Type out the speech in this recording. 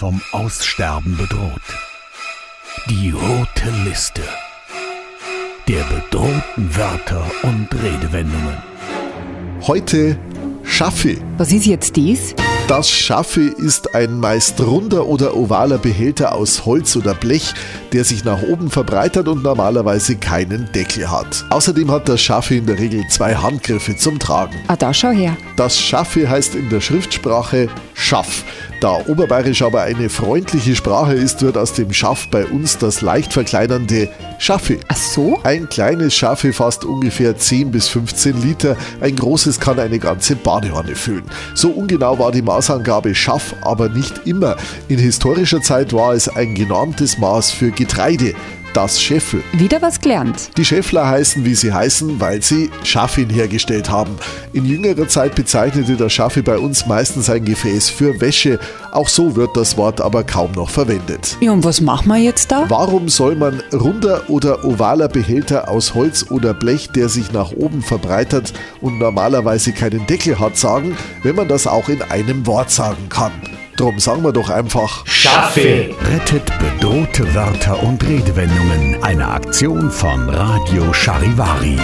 vom Aussterben bedroht. Die rote Liste der bedrohten Wörter und Redewendungen. Heute Schaffe. Was ist jetzt dies? Das Schaffe ist ein meist runder oder ovaler Behälter aus Holz oder Blech, der sich nach oben verbreitert und normalerweise keinen Deckel hat. Außerdem hat das Schaffe in der Regel zwei Handgriffe zum Tragen. Ah, da schau her. Das Schaffe heißt in der Schriftsprache Schaff. Da Oberbayerisch aber eine freundliche Sprache ist, wird aus dem Schaff bei uns das leicht verkleinernde Schaffe. Ach so? Ein kleines Schaffe fasst ungefähr 10 bis 15 Liter, ein großes kann eine ganze Badewanne füllen. So ungenau war die Maßangabe Schaff aber nicht immer. In historischer Zeit war es ein genormtes Maß für Getreide das Scheffel. Wieder was gelernt. Die Scheffler heißen, wie sie heißen, weil sie Schaffin hergestellt haben. In jüngerer Zeit bezeichnete das Schaffi bei uns meistens ein Gefäß für Wäsche. Auch so wird das Wort aber kaum noch verwendet. Ja, und was machen wir jetzt da? Warum soll man runder oder ovaler Behälter aus Holz oder Blech, der sich nach oben verbreitert und normalerweise keinen Deckel hat, sagen, wenn man das auch in einem Wort sagen kann? Drum sagen wir doch einfach Schaffe rettet bedrohte Wörter und Redewendungen. Eine Aktion von Radio Charivari.